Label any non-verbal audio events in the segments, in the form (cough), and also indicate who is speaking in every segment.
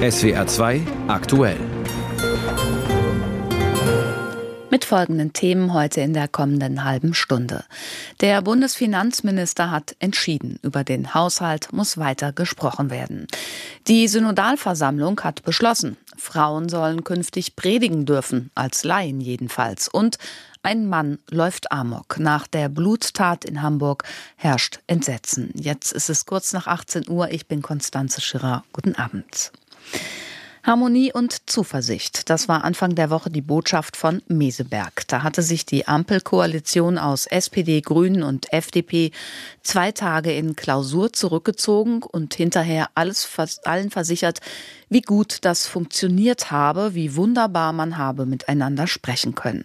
Speaker 1: SWR 2 aktuell.
Speaker 2: Mit folgenden Themen heute in der kommenden halben Stunde. Der Bundesfinanzminister hat entschieden, über den Haushalt muss weiter gesprochen werden. Die Synodalversammlung hat beschlossen, Frauen sollen künftig predigen dürfen, als Laien jedenfalls. Und ein Mann läuft amok. Nach der Bluttat in Hamburg herrscht Entsetzen. Jetzt ist es kurz nach 18 Uhr. Ich bin Konstanze Schirrer. Guten Abend. Harmonie und Zuversicht. Das war Anfang der Woche die Botschaft von Meseberg. Da hatte sich die Ampelkoalition aus SPD, Grünen und FDP zwei Tage in Klausur zurückgezogen und hinterher alles, allen versichert, wie gut das funktioniert habe, wie wunderbar man habe miteinander sprechen können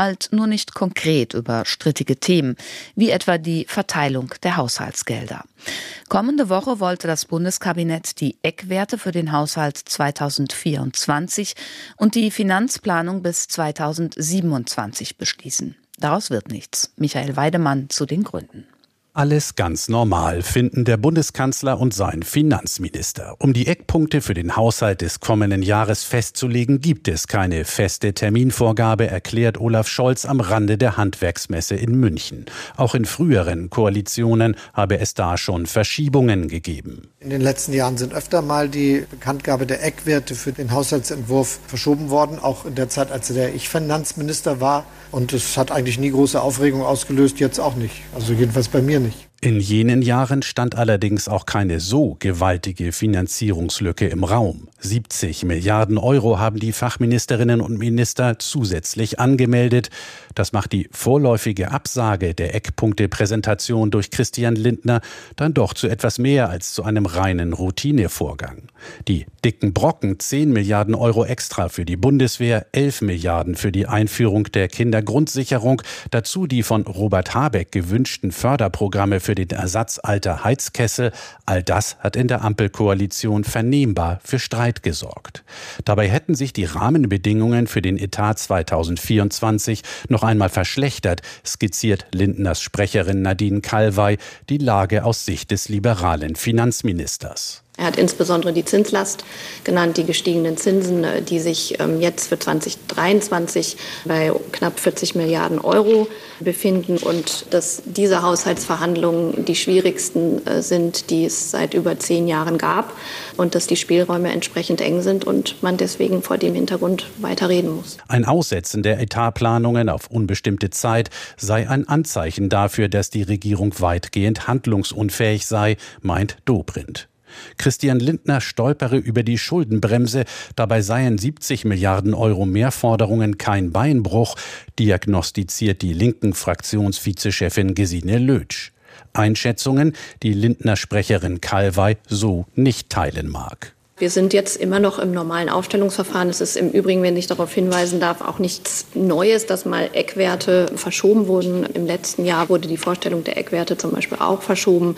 Speaker 2: halt nur nicht konkret über strittige Themen, wie etwa die Verteilung der Haushaltsgelder. Kommende Woche wollte das Bundeskabinett die Eckwerte für den Haushalt 2024 und die Finanzplanung bis 2027 beschließen. Daraus wird nichts. Michael Weidemann zu den Gründen.
Speaker 3: Alles ganz normal finden der Bundeskanzler und sein Finanzminister. Um die Eckpunkte für den Haushalt des kommenden Jahres festzulegen, gibt es keine feste Terminvorgabe, erklärt Olaf Scholz am Rande der Handwerksmesse in München. Auch in früheren Koalitionen habe es da schon Verschiebungen gegeben.
Speaker 4: In den letzten Jahren sind öfter mal die Bekanntgabe der Eckwerte für den Haushaltsentwurf verschoben worden, auch in der Zeit, als der ich Finanzminister war. Und es hat eigentlich nie große Aufregung ausgelöst, jetzt auch nicht. Also jedenfalls bei mir nicht. Ehrlich.
Speaker 3: In jenen Jahren stand allerdings auch keine so gewaltige Finanzierungslücke im Raum. 70 Milliarden Euro haben die Fachministerinnen und Minister zusätzlich angemeldet. Das macht die vorläufige Absage der Eckpunkte-Präsentation durch Christian Lindner dann doch zu etwas mehr als zu einem reinen Routinevorgang. Die dicken Brocken 10 Milliarden Euro extra für die Bundeswehr, 11 Milliarden für die Einführung der Kindergrundsicherung, dazu die von Robert Habeck gewünschten Förderprogramme für für den Ersatz alter Heizkessel, all das hat in der Ampelkoalition vernehmbar für Streit gesorgt. Dabei hätten sich die Rahmenbedingungen für den Etat 2024 noch einmal verschlechtert, skizziert Lindners Sprecherin Nadine Kalwey die Lage aus Sicht des liberalen Finanzministers.
Speaker 5: Er hat insbesondere die Zinslast genannt, die gestiegenen Zinsen, äh, die sich ähm, jetzt für 2023 bei knapp 40 Milliarden Euro befinden und dass diese Haushaltsverhandlungen die schwierigsten äh, sind, die es seit über zehn Jahren gab und dass die Spielräume entsprechend eng sind und man deswegen vor dem Hintergrund weiter reden muss.
Speaker 3: Ein Aussetzen der Etatplanungen auf unbestimmte Zeit sei ein Anzeichen dafür, dass die Regierung weitgehend handlungsunfähig sei, meint Dobrindt. Christian Lindner stolpere über die Schuldenbremse, dabei seien 70 Milliarden Euro Mehrforderungen kein Beinbruch, diagnostiziert die linken Fraktionsvizechefin Gesine Lötsch. Einschätzungen, die Lindner Sprecherin Kalwey so nicht teilen mag.
Speaker 5: Wir sind jetzt immer noch im normalen Aufstellungsverfahren. Es ist im Übrigen, wenn ich darauf hinweisen darf, auch nichts Neues, dass mal Eckwerte verschoben wurden. Im letzten Jahr wurde die Vorstellung der Eckwerte zum Beispiel auch verschoben.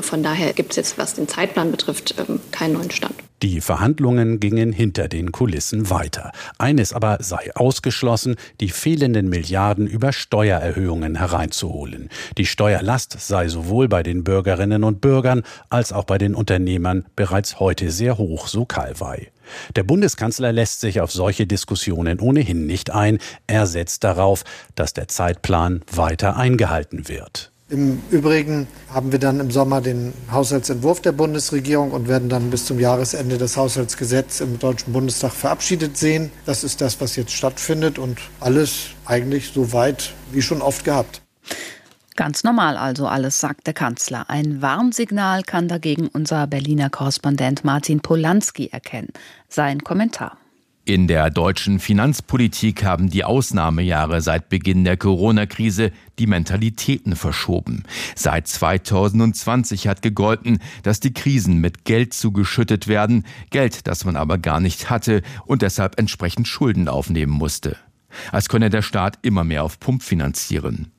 Speaker 5: Von daher gibt es jetzt, was den Zeitplan betrifft, ähm, keinen neuen Stand.
Speaker 3: Die Verhandlungen gingen hinter den Kulissen weiter. Eines aber sei ausgeschlossen, die fehlenden Milliarden über Steuererhöhungen hereinzuholen. Die Steuerlast sei sowohl bei den Bürgerinnen und Bürgern als auch bei den Unternehmern bereits heute sehr hoch, so Kalwei. Der Bundeskanzler lässt sich auf solche Diskussionen ohnehin nicht ein. Er setzt darauf, dass der Zeitplan weiter eingehalten wird.
Speaker 4: Im Übrigen haben wir dann im Sommer den Haushaltsentwurf der Bundesregierung und werden dann bis zum Jahresende das Haushaltsgesetz im Deutschen Bundestag verabschiedet sehen. Das ist das, was jetzt stattfindet und alles eigentlich so weit wie schon oft gehabt.
Speaker 2: Ganz normal also alles, sagt der Kanzler. Ein Warnsignal kann dagegen unser Berliner Korrespondent Martin Polanski erkennen. Sein Kommentar.
Speaker 6: In der deutschen Finanzpolitik haben die Ausnahmejahre seit Beginn der Corona-Krise die Mentalitäten verschoben. Seit 2020 hat gegolten, dass die Krisen mit Geld zugeschüttet werden, Geld, das man aber gar nicht hatte und deshalb entsprechend Schulden aufnehmen musste. Als könne der Staat immer mehr auf Pump finanzieren.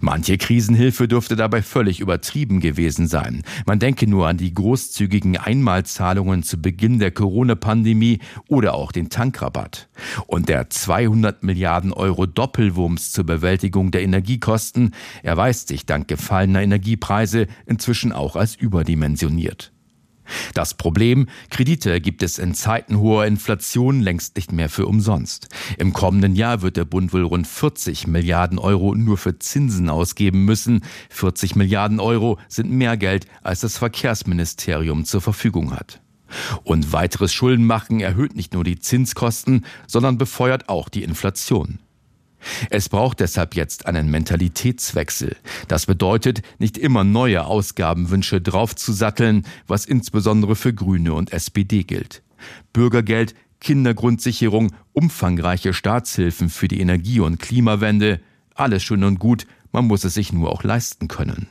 Speaker 6: Manche Krisenhilfe dürfte dabei völlig übertrieben gewesen sein. Man denke nur an die großzügigen Einmalzahlungen zu Beginn der Corona-Pandemie oder auch den Tankrabatt. Und der 200 Milliarden Euro Doppelwumms zur Bewältigung der Energiekosten erweist sich dank gefallener Energiepreise inzwischen auch als überdimensioniert. Das Problem, Kredite gibt es in Zeiten hoher Inflation längst nicht mehr für umsonst. Im kommenden Jahr wird der Bund wohl rund 40 Milliarden Euro nur für Zinsen ausgeben müssen. 40 Milliarden Euro sind mehr Geld, als das Verkehrsministerium zur Verfügung hat. Und weiteres Schuldenmachen erhöht nicht nur die Zinskosten, sondern befeuert auch die Inflation. Es braucht deshalb jetzt einen Mentalitätswechsel. Das bedeutet, nicht immer neue Ausgabenwünsche draufzusatteln, was insbesondere für Grüne und SPD gilt. Bürgergeld, Kindergrundsicherung, umfangreiche Staatshilfen für die Energie- und Klimawende, alles schön und gut, man muss es sich nur auch leisten können.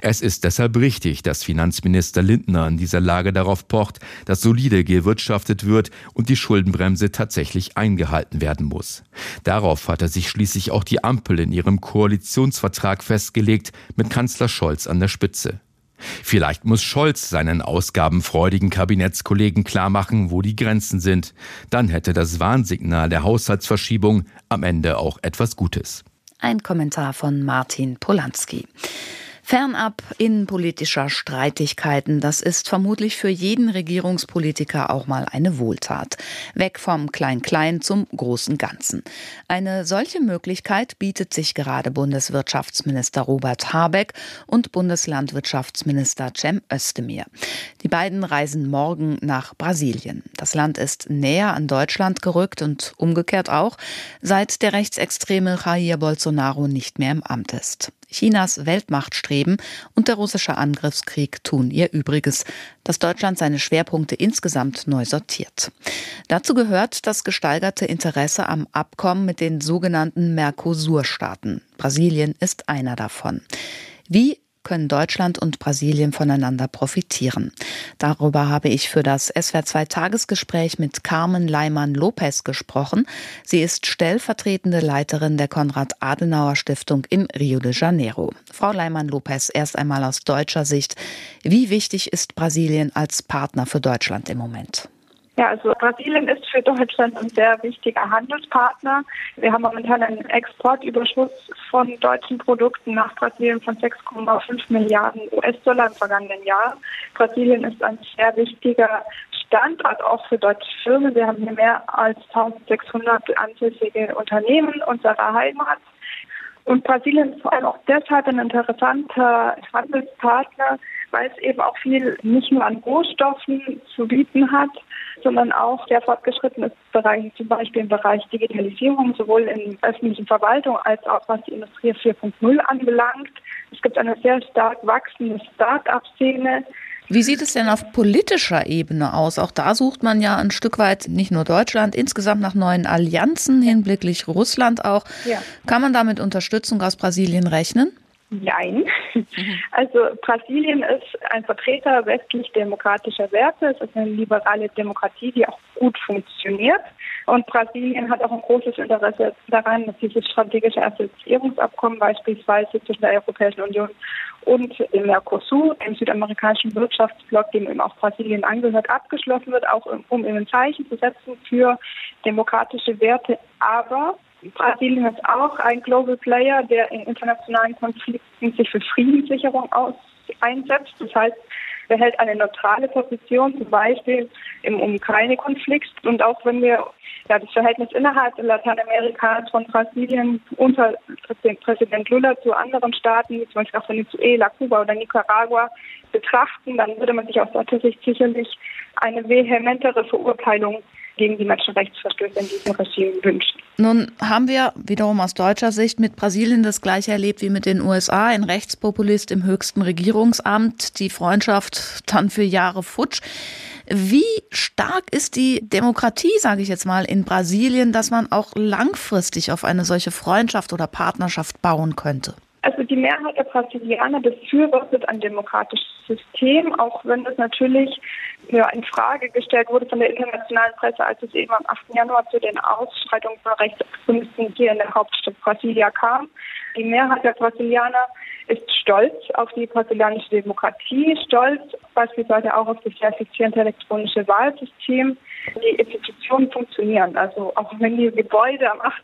Speaker 6: Es ist deshalb richtig, dass Finanzminister Lindner in dieser Lage darauf pocht, dass solide gewirtschaftet wird und die Schuldenbremse tatsächlich eingehalten werden muss. Darauf hatte sich schließlich auch die Ampel in ihrem Koalitionsvertrag festgelegt, mit Kanzler Scholz an der Spitze. Vielleicht muss Scholz seinen ausgabenfreudigen Kabinettskollegen klarmachen, wo die Grenzen sind. Dann hätte das Warnsignal der Haushaltsverschiebung am Ende auch etwas Gutes.
Speaker 2: Ein Kommentar von Martin Polanski. Fernab innenpolitischer Streitigkeiten, das ist vermutlich für jeden Regierungspolitiker auch mal eine Wohltat. Weg vom Klein-Klein zum großen Ganzen. Eine solche Möglichkeit bietet sich gerade Bundeswirtschaftsminister Robert Habeck und Bundeslandwirtschaftsminister Cem Özdemir. Die beiden reisen morgen nach Brasilien. Das Land ist näher an Deutschland gerückt und umgekehrt auch, seit der rechtsextreme Jair Bolsonaro nicht mehr im Amt ist. Chinas Weltmachtstreben und der russische Angriffskrieg tun ihr Übriges, dass Deutschland seine Schwerpunkte insgesamt neu sortiert. Dazu gehört das gesteigerte Interesse am Abkommen mit den sogenannten Mercosur-Staaten. Brasilien ist einer davon. Wie können Deutschland und Brasilien voneinander profitieren. Darüber habe ich für das SWR2 Tagesgespräch mit Carmen Leimann Lopez gesprochen. Sie ist stellvertretende Leiterin der Konrad-Adenauer Stiftung in Rio de Janeiro. Frau Leimann Lopez, erst einmal aus deutscher Sicht. Wie wichtig ist Brasilien als Partner für Deutschland im Moment?
Speaker 7: Ja, also Brasilien ist für Deutschland ein sehr wichtiger Handelspartner. Wir haben momentan einen Exportüberschuss von deutschen Produkten nach Brasilien von 6,5 Milliarden US-Dollar im vergangenen Jahr. Brasilien ist ein sehr wichtiger Standort auch für deutsche Firmen. Wir haben hier mehr als 1600 ansässige Unternehmen unserer Heimat. Und Brasilien ist vor allem auch deshalb ein interessanter Handelspartner, weil es eben auch viel nicht nur an Rohstoffen zu bieten hat, sondern auch sehr fortgeschrittene Bereiche, zum Beispiel im Bereich Digitalisierung, sowohl in öffentlichen Verwaltung als auch was die Industrie 4.0 anbelangt. Es gibt eine sehr stark wachsende Start-up-Szene.
Speaker 2: Wie sieht es denn auf politischer Ebene aus? Auch da sucht man ja ein Stück weit nicht nur Deutschland, insgesamt nach neuen Allianzen, hinblicklich Russland auch. Ja. Kann man da mit Unterstützung aus Brasilien rechnen?
Speaker 7: Nein. (laughs) Also Brasilien ist ein Vertreter westlich-demokratischer Werte. Es ist eine liberale Demokratie, die auch gut funktioniert. Und Brasilien hat auch ein großes Interesse daran, dass dieses strategische Assoziierungsabkommen beispielsweise zwischen der Europäischen Union und dem Mercosur, dem südamerikanischen Wirtschaftsblock, dem eben auch Brasilien angehört, abgeschlossen wird, auch um ein Zeichen zu setzen für demokratische Werte. Aber Brasilien ist auch ein Global Player, der in internationalen Konflikten sich für Friedenssicherung aus einsetzt. Das heißt, er hält eine neutrale Position, zum Beispiel im Ukraine-Konflikt. Und auch wenn wir ja, das Verhältnis innerhalb Lateinamerikas von Brasilien unter Präsident Lula zu anderen Staaten, wie zum Beispiel auch Venezuela, Kuba oder Nicaragua, betrachten, dann würde man sich aus deutscher Sicht sicherlich eine vehementere Verurteilung gegen die Menschenrechtsverstöße in diesem Regime wünschen.
Speaker 2: Nun haben wir wiederum aus deutscher Sicht mit Brasilien das gleiche erlebt wie mit den USA. Ein Rechtspopulist im höchsten Regierungsamt, die Freundschaft dann für Jahre futsch. Wie stark ist die Demokratie, sage ich jetzt mal, in Brasilien, dass man auch langfristig auf eine solche Freundschaft oder Partnerschaft bauen könnte?
Speaker 7: Also die Mehrheit der Brasilianer befürwortet ein demokratisches System, auch wenn es natürlich ja, in Frage gestellt wurde von der internationalen Presse, als es eben am 8. Januar zu den Ausschreitungen von Rechtsextremisten hier in der Hauptstadt Brasilia kam. Die Mehrheit der Brasilianer ist stolz auf die brasilianische Demokratie, stolz beispielsweise auch auf das sehr effiziente elektronische Wahlsystem. Die Institutionen funktionieren. Also auch wenn die Gebäude am 8.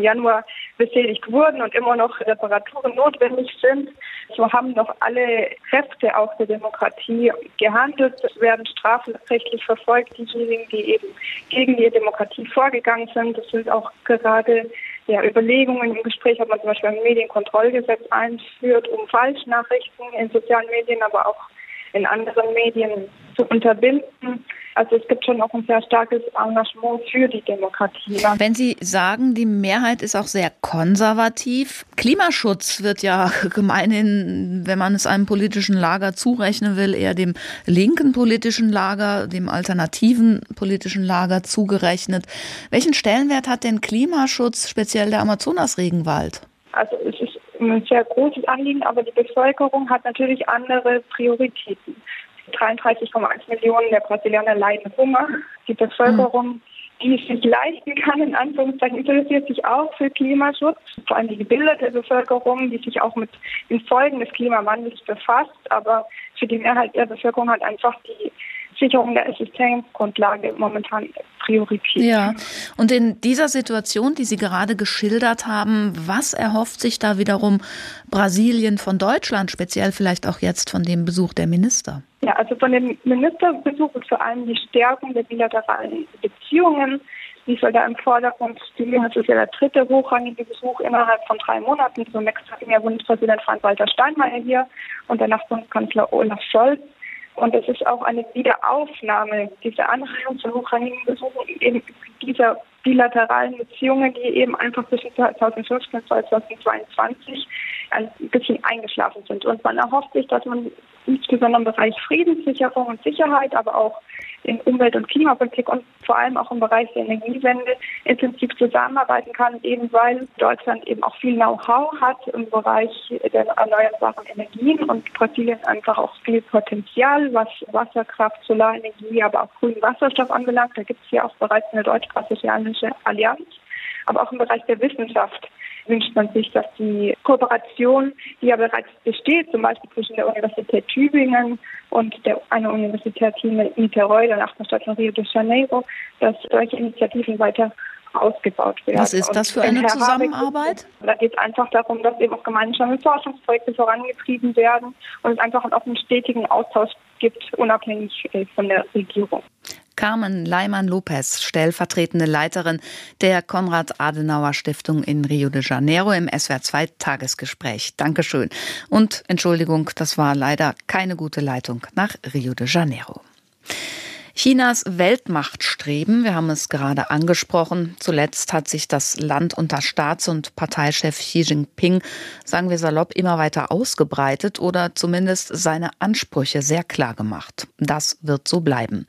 Speaker 7: Januar beschädigt wurden und immer noch Reparaturen notwendig sind, so haben noch alle Kräfte auch der Demokratie gehandelt, werden strafrechtlich verfolgt, diejenigen, die eben gegen die Demokratie vorgegangen sind. Das sind auch gerade ja, Überlegungen im Gespräch, ob man zum Beispiel ein Medienkontrollgesetz einführt, um Falschnachrichten in sozialen Medien, aber auch in anderen Medien zu unterbinden. Also es gibt schon auch ein sehr starkes Engagement für die Demokratie.
Speaker 2: Wenn Sie sagen, die Mehrheit ist auch sehr konservativ, Klimaschutz wird ja (laughs) gemeinhin, wenn man es einem politischen Lager zurechnen will, eher dem linken politischen Lager, dem alternativen politischen Lager zugerechnet. Welchen Stellenwert hat denn Klimaschutz, speziell der Amazonas-Regenwald?
Speaker 7: Also es ist ein sehr großes Anliegen, aber die Bevölkerung hat natürlich andere Prioritäten. 33,1 Millionen der Brasilianer leiden Hunger. Die Bevölkerung, die es sich leisten kann, in Anführungszeichen, interessiert sich auch für Klimaschutz. Vor allem die gebildete Bevölkerung, die sich auch mit den Folgen des Klimawandels befasst. Aber für die Mehrheit der Bevölkerung hat einfach die Sicherung der Existenzgrundlage momentan Priorität.
Speaker 2: Ja, und in dieser Situation, die Sie gerade geschildert haben, was erhofft sich da wiederum Brasilien von Deutschland, speziell vielleicht auch jetzt von dem Besuch der Minister?
Speaker 7: Ja, also von dem Ministerbesuch ist vor allem die Stärkung der bilateralen Beziehungen. Die soll da im Vordergrund stehen. Das ist ja der dritte hochrangige Besuch innerhalb von drei Monaten. Zunächst hatten ja Bundespräsident Frank-Walter Steinmeier hier und danach Bundeskanzler Olaf Scholz. Und es ist auch eine Wiederaufnahme dieser Anreihung zu hochrangigen Besuchen eben dieser bilateralen Beziehungen, die eben einfach zwischen 2015 und 2022 ein bisschen eingeschlafen sind. Und man erhofft sich, dass man insbesondere im Bereich Friedenssicherung und Sicherheit, aber auch in Umwelt- und Klimapolitik und vor allem auch im Bereich der Energiewende intensiv zusammenarbeiten kann, eben weil Deutschland eben auch viel Know-how hat im Bereich der erneuerbaren Energien und Brasilien einfach auch viel Potenzial, was Wasserkraft, Solarenergie, aber auch grünen Wasserstoff anbelangt. Da gibt es ja auch bereits eine deutsch-brasilianische Allianz, aber auch im Bereich der Wissenschaft wünscht man sich, dass die Kooperation, die ja bereits besteht, zum Beispiel zwischen der Universität Tübingen und der, einer Universität hier in Niterói, der Nachbarstadt von Rio de Janeiro, dass solche Initiativen weiter ausgebaut werden.
Speaker 2: Was ist das für eine Zusammenarbeit?
Speaker 7: Da geht es einfach darum, dass eben auch gemeinsame Forschungsprojekte vorangetrieben werden und es einfach einen stetigen Austausch gibt, unabhängig äh, von der Regierung.
Speaker 2: Carmen Leimann-Lopez, stellvertretende Leiterin der Konrad-Adenauer-Stiftung in Rio de Janeiro im SWR2-Tagesgespräch. Dankeschön. Und Entschuldigung, das war leider keine gute Leitung nach Rio de Janeiro. Chinas Weltmachtstreben, wir haben es gerade angesprochen. Zuletzt hat sich das Land unter Staats- und Parteichef Xi Jinping, sagen wir salopp, immer weiter ausgebreitet oder zumindest seine Ansprüche sehr klar gemacht. Das wird so bleiben.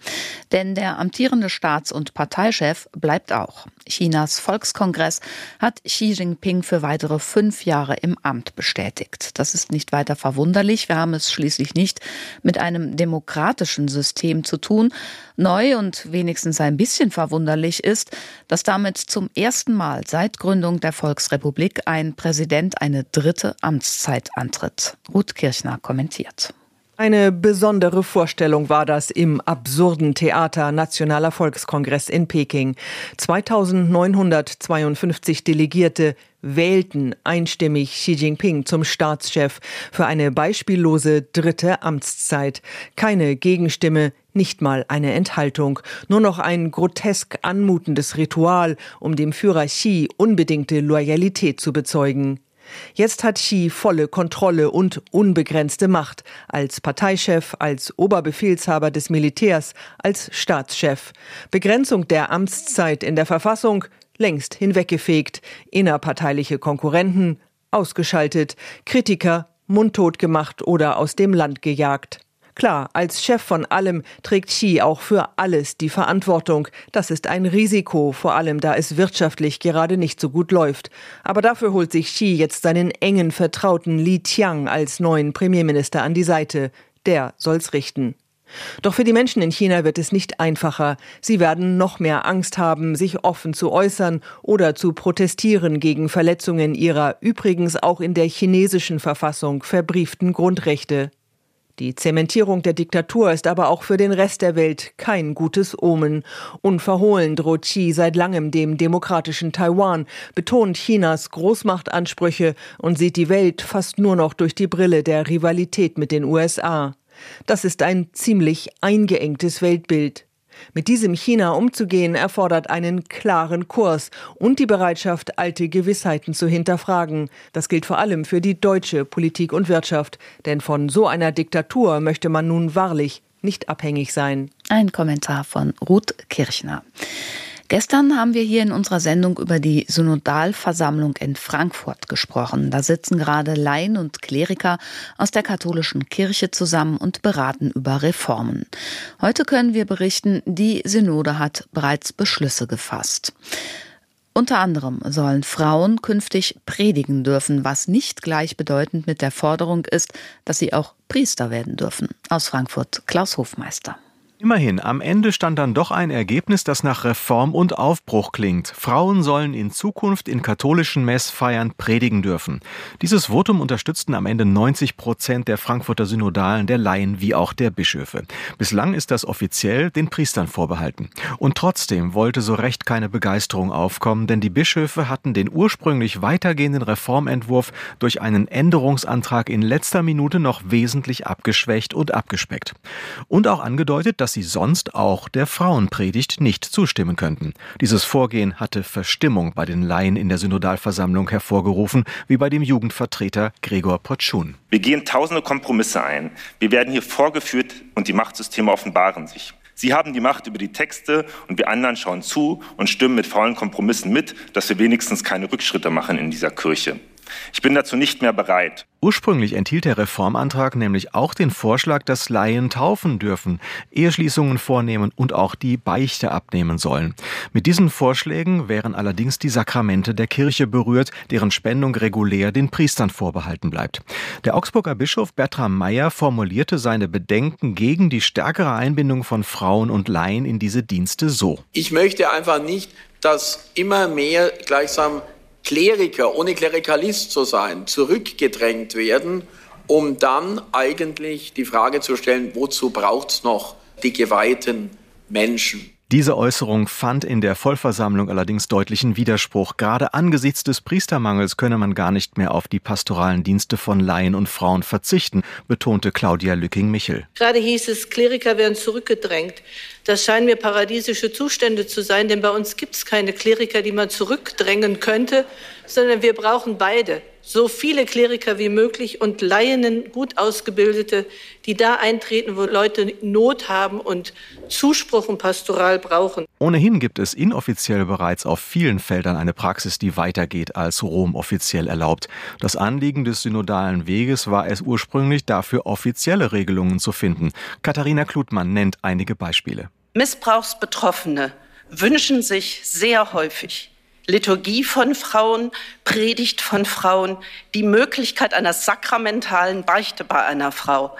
Speaker 2: Denn der amtierende Staats- und Parteichef bleibt auch. Chinas Volkskongress hat Xi Jinping für weitere fünf Jahre im Amt bestätigt. Das ist nicht weiter verwunderlich. Wir haben es schließlich nicht mit einem demokratischen System zu tun, Neu und wenigstens ein bisschen verwunderlich ist, dass damit zum ersten Mal seit Gründung der Volksrepublik ein Präsident eine dritte Amtszeit antritt. Ruth Kirchner kommentiert.
Speaker 8: Eine besondere Vorstellung war das im absurden Theater Nationaler Volkskongress in Peking. 2952 Delegierte wählten einstimmig Xi Jinping zum Staatschef für eine beispiellose dritte Amtszeit. Keine Gegenstimme, nicht mal eine Enthaltung, nur noch ein grotesk anmutendes Ritual, um dem Führer Xi unbedingte Loyalität zu bezeugen. Jetzt hat Xi volle Kontrolle und unbegrenzte Macht als Parteichef, als Oberbefehlshaber des Militärs, als Staatschef. Begrenzung der Amtszeit in der Verfassung längst hinweggefegt, innerparteiliche Konkurrenten ausgeschaltet, Kritiker mundtot gemacht oder aus dem Land gejagt. Klar, als Chef von allem trägt Xi auch für alles die Verantwortung. Das ist ein Risiko, vor allem da es wirtschaftlich gerade nicht so gut läuft. Aber dafür holt sich Xi jetzt seinen engen Vertrauten Li Qiang als neuen Premierminister an die Seite. Der soll's richten. Doch für die Menschen in China wird es nicht einfacher. Sie werden noch mehr Angst haben, sich offen zu äußern oder zu protestieren gegen Verletzungen ihrer übrigens auch in der chinesischen Verfassung verbrieften Grundrechte. Die Zementierung der Diktatur ist aber auch für den Rest der Welt kein gutes Omen. Unverhohlen droht Xi seit langem dem demokratischen Taiwan, betont Chinas Großmachtansprüche und sieht die Welt fast nur noch durch die Brille der Rivalität mit den USA. Das ist ein ziemlich eingeengtes Weltbild. Mit diesem China umzugehen erfordert einen klaren Kurs und die Bereitschaft, alte Gewissheiten zu hinterfragen. Das gilt vor allem für die deutsche Politik und Wirtschaft, denn von so einer Diktatur möchte man nun wahrlich nicht abhängig sein.
Speaker 2: Ein Kommentar von Ruth Kirchner. Gestern haben wir hier in unserer Sendung über die Synodalversammlung in Frankfurt gesprochen. Da sitzen gerade Laien und Kleriker aus der katholischen Kirche zusammen und beraten über Reformen. Heute können wir berichten, die Synode hat bereits Beschlüsse gefasst. Unter anderem sollen Frauen künftig predigen dürfen, was nicht gleichbedeutend mit der Forderung ist, dass sie auch Priester werden dürfen. Aus Frankfurt Klaus Hofmeister.
Speaker 9: Immerhin, am Ende stand dann doch ein Ergebnis, das nach Reform und Aufbruch klingt. Frauen sollen in Zukunft in katholischen Messfeiern predigen dürfen. Dieses Votum unterstützten am Ende 90 Prozent der Frankfurter Synodalen, der Laien wie auch der Bischöfe. Bislang ist das offiziell den Priestern vorbehalten. Und trotzdem wollte so recht keine Begeisterung aufkommen, denn die Bischöfe hatten den ursprünglich weitergehenden Reformentwurf durch einen Änderungsantrag in letzter Minute noch wesentlich abgeschwächt und abgespeckt. Und auch angedeutet, dass sie sonst auch der Frauenpredigt nicht zustimmen könnten. Dieses Vorgehen hatte Verstimmung bei den Laien in der Synodalversammlung hervorgerufen, wie bei dem Jugendvertreter Gregor Potschun.
Speaker 10: Wir gehen tausende Kompromisse ein. Wir werden hier vorgeführt und die Machtsysteme offenbaren sich. Sie haben die Macht über die Texte und wir anderen schauen zu und stimmen mit faulen Kompromissen mit, dass wir wenigstens keine Rückschritte machen in dieser Kirche. Ich bin dazu nicht mehr bereit.
Speaker 9: Ursprünglich enthielt der Reformantrag nämlich auch den Vorschlag, dass Laien taufen dürfen, Eheschließungen vornehmen und auch die Beichte abnehmen sollen. Mit diesen Vorschlägen wären allerdings die Sakramente der Kirche berührt, deren Spendung regulär den Priestern vorbehalten bleibt. Der Augsburger Bischof Bertram Meyer formulierte seine Bedenken gegen die stärkere Einbindung von Frauen und Laien in diese Dienste so.
Speaker 11: Ich möchte einfach nicht, dass immer mehr gleichsam Kleriker, ohne Klerikalist zu sein, zurückgedrängt werden, um dann eigentlich die Frage zu stellen, wozu braucht es noch die geweihten Menschen?
Speaker 9: Diese Äußerung fand in der Vollversammlung allerdings deutlichen Widerspruch. Gerade angesichts des Priestermangels könne man gar nicht mehr auf die pastoralen Dienste von Laien und Frauen verzichten, betonte Claudia Lücking-Michel.
Speaker 12: Gerade hieß es, Kleriker werden zurückgedrängt. Das scheinen mir paradiesische Zustände zu sein, denn bei uns gibt es keine Kleriker, die man zurückdrängen könnte, sondern wir brauchen beide so viele Kleriker wie möglich und Laienen, gut ausgebildete, die da eintreten, wo Leute Not haben und Zuspruch und Pastoral brauchen.
Speaker 9: Ohnehin gibt es inoffiziell bereits auf vielen Feldern eine Praxis, die weitergeht, als Rom offiziell erlaubt. Das Anliegen des synodalen Weges war es ursprünglich, dafür offizielle Regelungen zu finden. Katharina Klutmann nennt einige Beispiele.
Speaker 13: Missbrauchsbetroffene wünschen sich sehr häufig Liturgie von Frauen, Predigt von Frauen, die Möglichkeit einer sakramentalen Beichte bei einer Frau.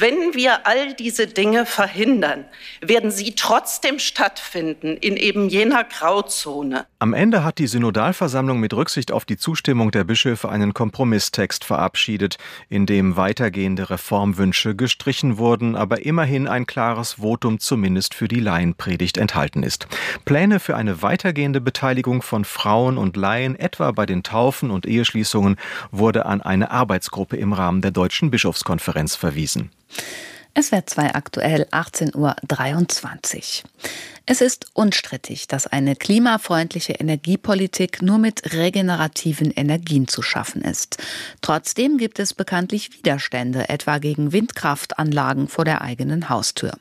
Speaker 13: Wenn wir all diese Dinge verhindern, werden sie trotzdem stattfinden in eben jener Grauzone.
Speaker 9: Am Ende hat die Synodalversammlung mit Rücksicht auf die Zustimmung der Bischöfe einen Kompromisstext verabschiedet, in dem weitergehende Reformwünsche gestrichen wurden, aber immerhin ein klares Votum zumindest für die Laienpredigt enthalten ist. Pläne für eine weitergehende Beteiligung von Frauen und Laien, etwa bei den Taufen und Eheschließungen, wurde an eine Arbeitsgruppe im Rahmen der Deutschen Bischofskonferenz verwiesen.
Speaker 2: Es wird 2 aktuell 18.23 Uhr. Es ist unstrittig, dass eine klimafreundliche Energiepolitik nur mit regenerativen Energien zu schaffen ist. Trotzdem gibt es bekanntlich Widerstände, etwa gegen Windkraftanlagen vor der eigenen Haustür.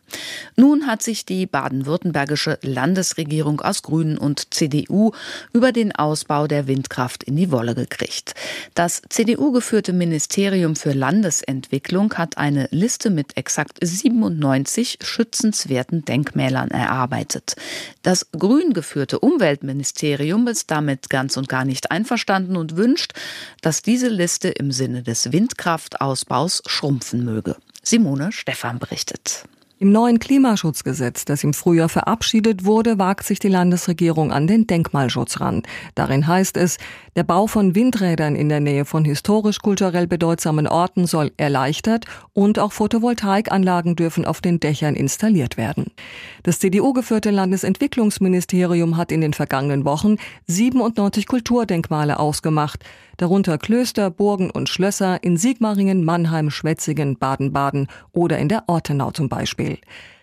Speaker 2: Nun hat sich die baden-württembergische Landesregierung aus Grünen und CDU über den Ausbau der Windkraft in die Wolle gekriegt. Das CDU-geführte Ministerium für Landesentwicklung hat eine Liste mit exakt 97 schützenswerten Denkmälern erarbeitet. Das grün geführte Umweltministerium ist damit ganz und gar nicht einverstanden und wünscht, dass diese Liste im Sinne des Windkraftausbaus schrumpfen möge. Simone Stephan berichtet.
Speaker 14: Im neuen Klimaschutzgesetz, das im Frühjahr verabschiedet wurde, wagt sich die Landesregierung an den Denkmalschutz ran. Darin heißt es, der Bau von Windrädern in der Nähe von historisch-kulturell bedeutsamen Orten soll erleichtert und auch Photovoltaikanlagen dürfen auf den Dächern installiert werden. Das CDU-geführte Landesentwicklungsministerium hat in den vergangenen Wochen 97 Kulturdenkmale ausgemacht, darunter Klöster, Burgen und Schlösser in Sigmaringen, Mannheim, Schwetzingen, Baden-Baden oder in der Ortenau zum Beispiel.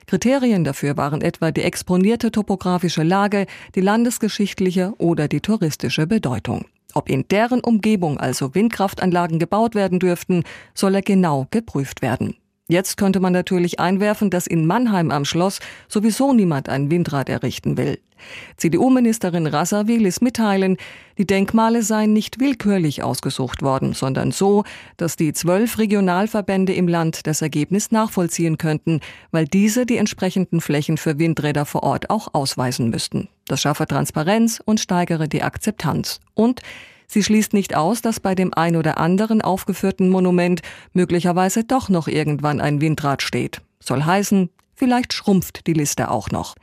Speaker 14: Kriterien dafür waren etwa die exponierte topografische Lage, die landesgeschichtliche oder die touristische Bedeutung. Ob in deren Umgebung also Windkraftanlagen gebaut werden dürften, soll er genau geprüft werden. Jetzt könnte man natürlich einwerfen, dass in Mannheim am Schloss sowieso niemand ein Windrad errichten will. CDU-Ministerin Rasser will es mitteilen, die Denkmale seien nicht willkürlich ausgesucht worden, sondern so, dass die zwölf Regionalverbände im Land das Ergebnis nachvollziehen könnten, weil diese die entsprechenden Flächen für Windräder vor Ort auch ausweisen müssten. Das schaffe Transparenz und steigere die Akzeptanz. Und Sie schließt nicht aus, dass bei dem ein oder anderen aufgeführten Monument möglicherweise doch noch irgendwann ein Windrad steht. Soll heißen, vielleicht schrumpft die Liste auch noch.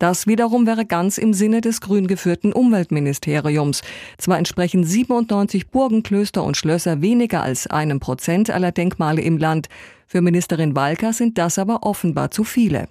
Speaker 14: Das wiederum wäre ganz im Sinne des grün geführten Umweltministeriums. Zwar entsprechen 97 Burgen, Klöster und Schlösser weniger als einem Prozent aller Denkmale im Land. Für Ministerin Walker sind das aber offenbar zu viele.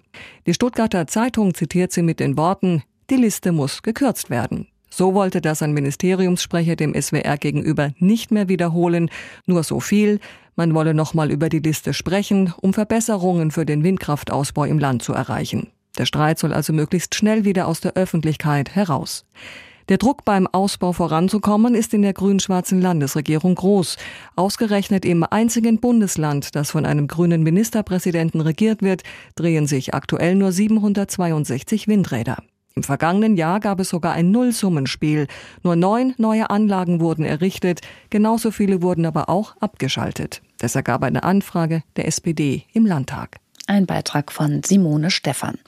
Speaker 14: Die Stuttgarter Zeitung zitiert sie mit den Worten, die Liste muss gekürzt werden. So wollte das ein Ministeriumssprecher dem SWR gegenüber nicht mehr wiederholen, nur so viel, man wolle nochmal über die Liste sprechen, um Verbesserungen für den Windkraftausbau im Land zu erreichen. Der Streit soll also möglichst schnell wieder aus der Öffentlichkeit heraus. Der Druck beim Ausbau voranzukommen ist in der grün-schwarzen Landesregierung groß. Ausgerechnet im einzigen Bundesland, das von einem grünen Ministerpräsidenten regiert wird, drehen sich aktuell nur 762 Windräder. Im vergangenen Jahr gab es sogar ein Nullsummenspiel. Nur neun neue Anlagen wurden errichtet, genauso viele wurden aber auch abgeschaltet. Das ergab eine Anfrage der SPD im Landtag.
Speaker 2: Ein Beitrag von Simone Stephan.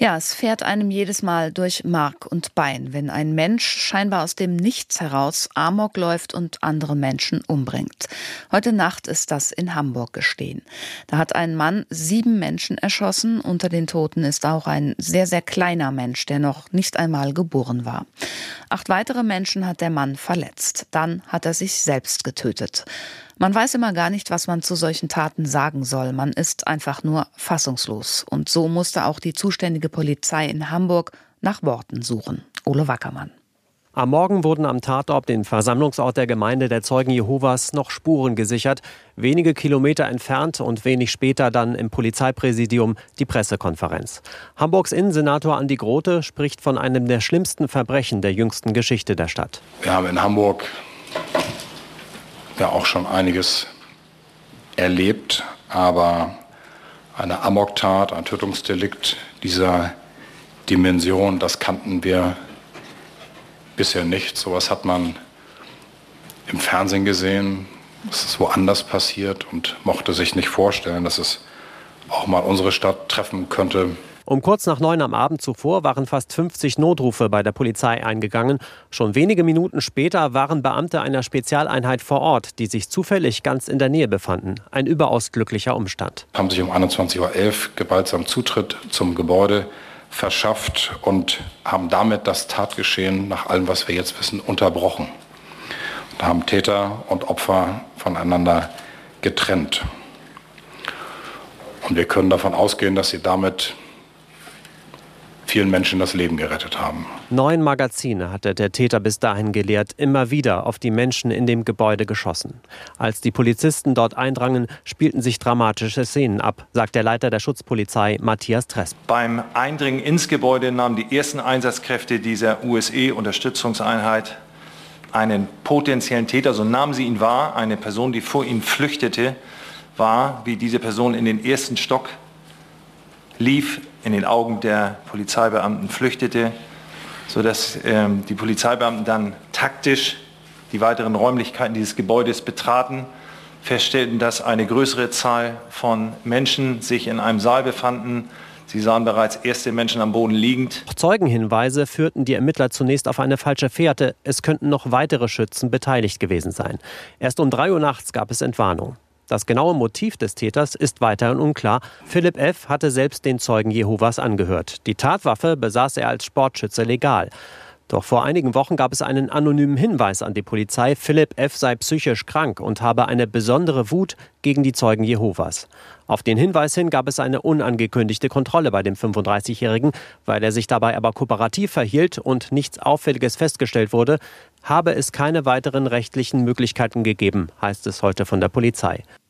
Speaker 2: Ja, es fährt einem jedes Mal durch Mark und Bein, wenn ein Mensch scheinbar aus dem Nichts heraus Amok läuft und andere Menschen umbringt. Heute Nacht ist das in Hamburg gestehen. Da hat ein Mann sieben Menschen erschossen. Unter den Toten ist auch ein sehr, sehr kleiner Mensch, der noch nicht einmal geboren war. Acht weitere Menschen hat der Mann verletzt. Dann hat er sich selbst getötet. Man weiß immer gar nicht, was man zu solchen Taten sagen soll. Man ist einfach nur fassungslos. Und so musste auch die zuständige Polizei in Hamburg nach Worten suchen. Ole Wackermann.
Speaker 15: Am Morgen wurden am Tatort, den Versammlungsort der Gemeinde der Zeugen Jehovas, noch Spuren gesichert. Wenige Kilometer entfernt und wenig später dann im Polizeipräsidium die Pressekonferenz. Hamburgs Innensenator Andi Grote spricht von einem der schlimmsten Verbrechen der jüngsten Geschichte der Stadt.
Speaker 16: Wir haben in Hamburg ja auch schon einiges erlebt, aber eine Amoktat, ein Tötungsdelikt dieser Dimension, das kannten wir bisher nicht. Sowas hat man im Fernsehen gesehen, es ist woanders passiert und mochte sich nicht vorstellen, dass es auch mal unsere Stadt treffen könnte.
Speaker 15: Um kurz nach neun am Abend zuvor waren fast 50 Notrufe bei der Polizei eingegangen. Schon wenige Minuten später waren Beamte einer Spezialeinheit vor Ort, die sich zufällig ganz in der Nähe befanden. Ein überaus glücklicher Umstand.
Speaker 16: Haben sich um 21.11 Uhr gewaltsam Zutritt zum Gebäude verschafft und haben damit das Tatgeschehen nach allem, was wir jetzt wissen, unterbrochen. Und haben Täter und Opfer voneinander getrennt. Und wir können davon ausgehen, dass sie damit vielen Menschen das Leben gerettet haben.
Speaker 15: Neun Magazine hatte der Täter bis dahin geleert, immer wieder auf die Menschen in dem Gebäude geschossen. Als die Polizisten dort eindrangen, spielten sich dramatische Szenen ab, sagt der Leiter der Schutzpolizei Matthias Tress.
Speaker 17: Beim Eindringen ins Gebäude nahmen die ersten Einsatzkräfte dieser USE-Unterstützungseinheit einen potenziellen Täter, so nahmen sie ihn wahr, eine Person, die vor ihnen flüchtete, war, wie diese Person in den ersten Stock lief, in den Augen der Polizeibeamten flüchtete, sodass ähm, die Polizeibeamten dann taktisch die weiteren Räumlichkeiten dieses Gebäudes betraten, feststellten, dass eine größere Zahl von Menschen sich in einem Saal befanden. Sie sahen bereits erste Menschen am Boden liegend.
Speaker 15: Zeugenhinweise führten die Ermittler zunächst auf eine falsche Fährte. Es könnten noch weitere Schützen beteiligt gewesen sein. Erst um 3 Uhr nachts gab es Entwarnung. Das genaue Motiv des Täters ist weiterhin unklar. Philipp F. hatte selbst den Zeugen Jehovas angehört. Die Tatwaffe besaß er als Sportschütze legal. Doch vor einigen Wochen gab es einen anonymen Hinweis an die Polizei, Philipp F. sei psychisch krank und habe eine besondere Wut gegen die Zeugen Jehovas. Auf den Hinweis hin gab es eine unangekündigte Kontrolle bei dem 35-Jährigen. Weil er sich dabei aber kooperativ verhielt und nichts Auffälliges festgestellt wurde, habe es keine weiteren rechtlichen Möglichkeiten gegeben, heißt es heute von der Polizei.